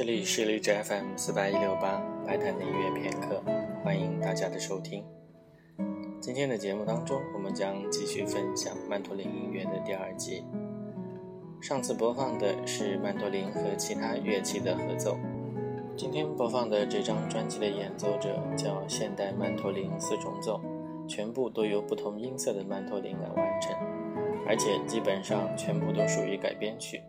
这里是荔枝 FM 四八一六八白谈的音乐片刻，欢迎大家的收听。今天的节目当中，我们将继续分享曼陀林音乐的第二集。上次播放的是曼陀林和其他乐器的合奏，今天播放的这张专辑的演奏者叫现代曼陀林四重奏，全部都由不同音色的曼陀林来完成，而且基本上全部都属于改编曲。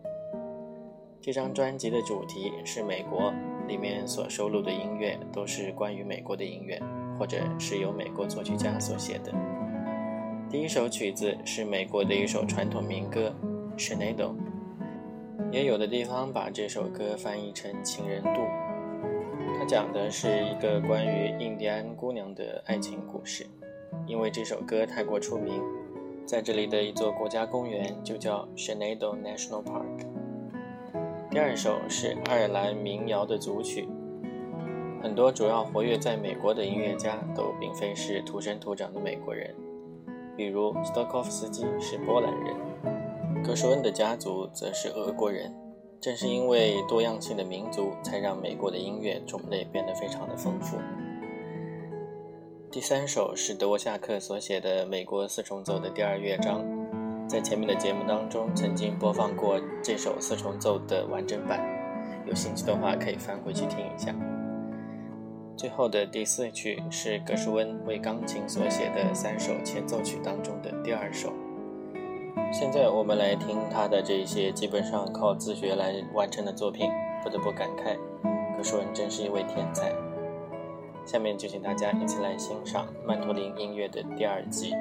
这张专辑的主题是美国，里面所收录的音乐都是关于美国的音乐，或者是由美国作曲家所写的。第一首曲子是美国的一首传统民歌《Shenando》，也有的地方把这首歌翻译成《情人渡》。它讲的是一个关于印第安姑娘的爱情故事。因为这首歌太过出名，在这里的一座国家公园就叫 Shenando National Park。第二首是爱尔兰民谣的组曲，很多主要活跃在美国的音乐家都并非是土生土长的美国人，比如斯托科夫斯基是波兰人，格什温的家族则是俄国人。正是因为多样性的民族，才让美国的音乐种类变得非常的丰富。第三首是德沃夏克所写的美国四重奏的第二乐章。在前面的节目当中，曾经播放过这首四重奏的完整版，有兴趣的话可以翻回去听一下。最后的第四曲是格什温为钢琴所写的三首前奏曲当中的第二首。现在我们来听他的这些基本上靠自学来完成的作品，不得不感慨，格什温真是一位天才。下面就请大家一起来欣赏曼陀林音乐的第二季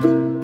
集。you